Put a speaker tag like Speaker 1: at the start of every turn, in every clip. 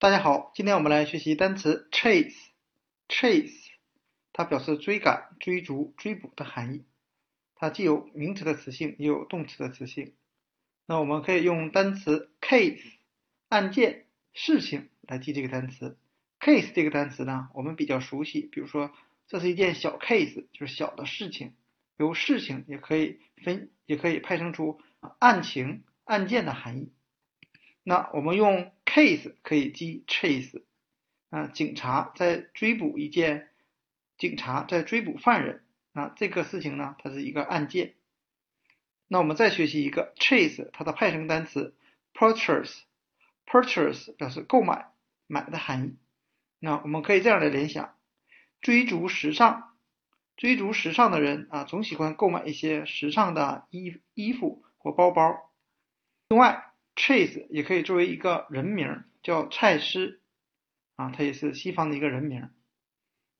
Speaker 1: 大家好，今天我们来学习单词 chase。chase 它表示追赶、追逐、追捕的含义。它既有名词的词性，也有动词的词性。那我们可以用单词 case 案件、事情来记这个单词。case 这个单词呢，我们比较熟悉，比如说这是一件小 case，就是小的事情。由事情也可以分，也可以派生出案情、案件的含义。那我们用 case 可以记 chase，啊，警察在追捕一件，警察在追捕犯人，啊，这个事情呢，它是一个案件。那我们再学习一个 chase，它的派生单词 purchase，purchase 表示购买、买的含义。那我们可以这样来联想，追逐时尚。追逐时尚的人啊，总喜欢购买一些时尚的衣衣服或包包。另外，Chase 也可以作为一个人名，叫蔡司啊，它也是西方的一个人名。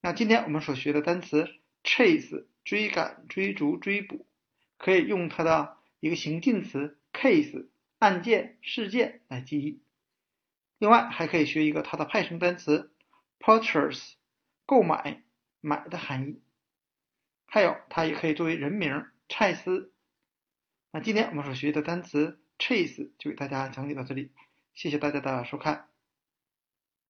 Speaker 1: 那今天我们所学的单词 Chase，追赶、追逐、追捕，可以用它的一个形近词 case，案件、事件来记忆。另外，还可以学一个它的派生单词 purchase，购买、买的含义。还有，它也可以作为人名蔡司。那今天我们所学习的单词 chase 就给大家讲解到这里，谢谢大家的收看。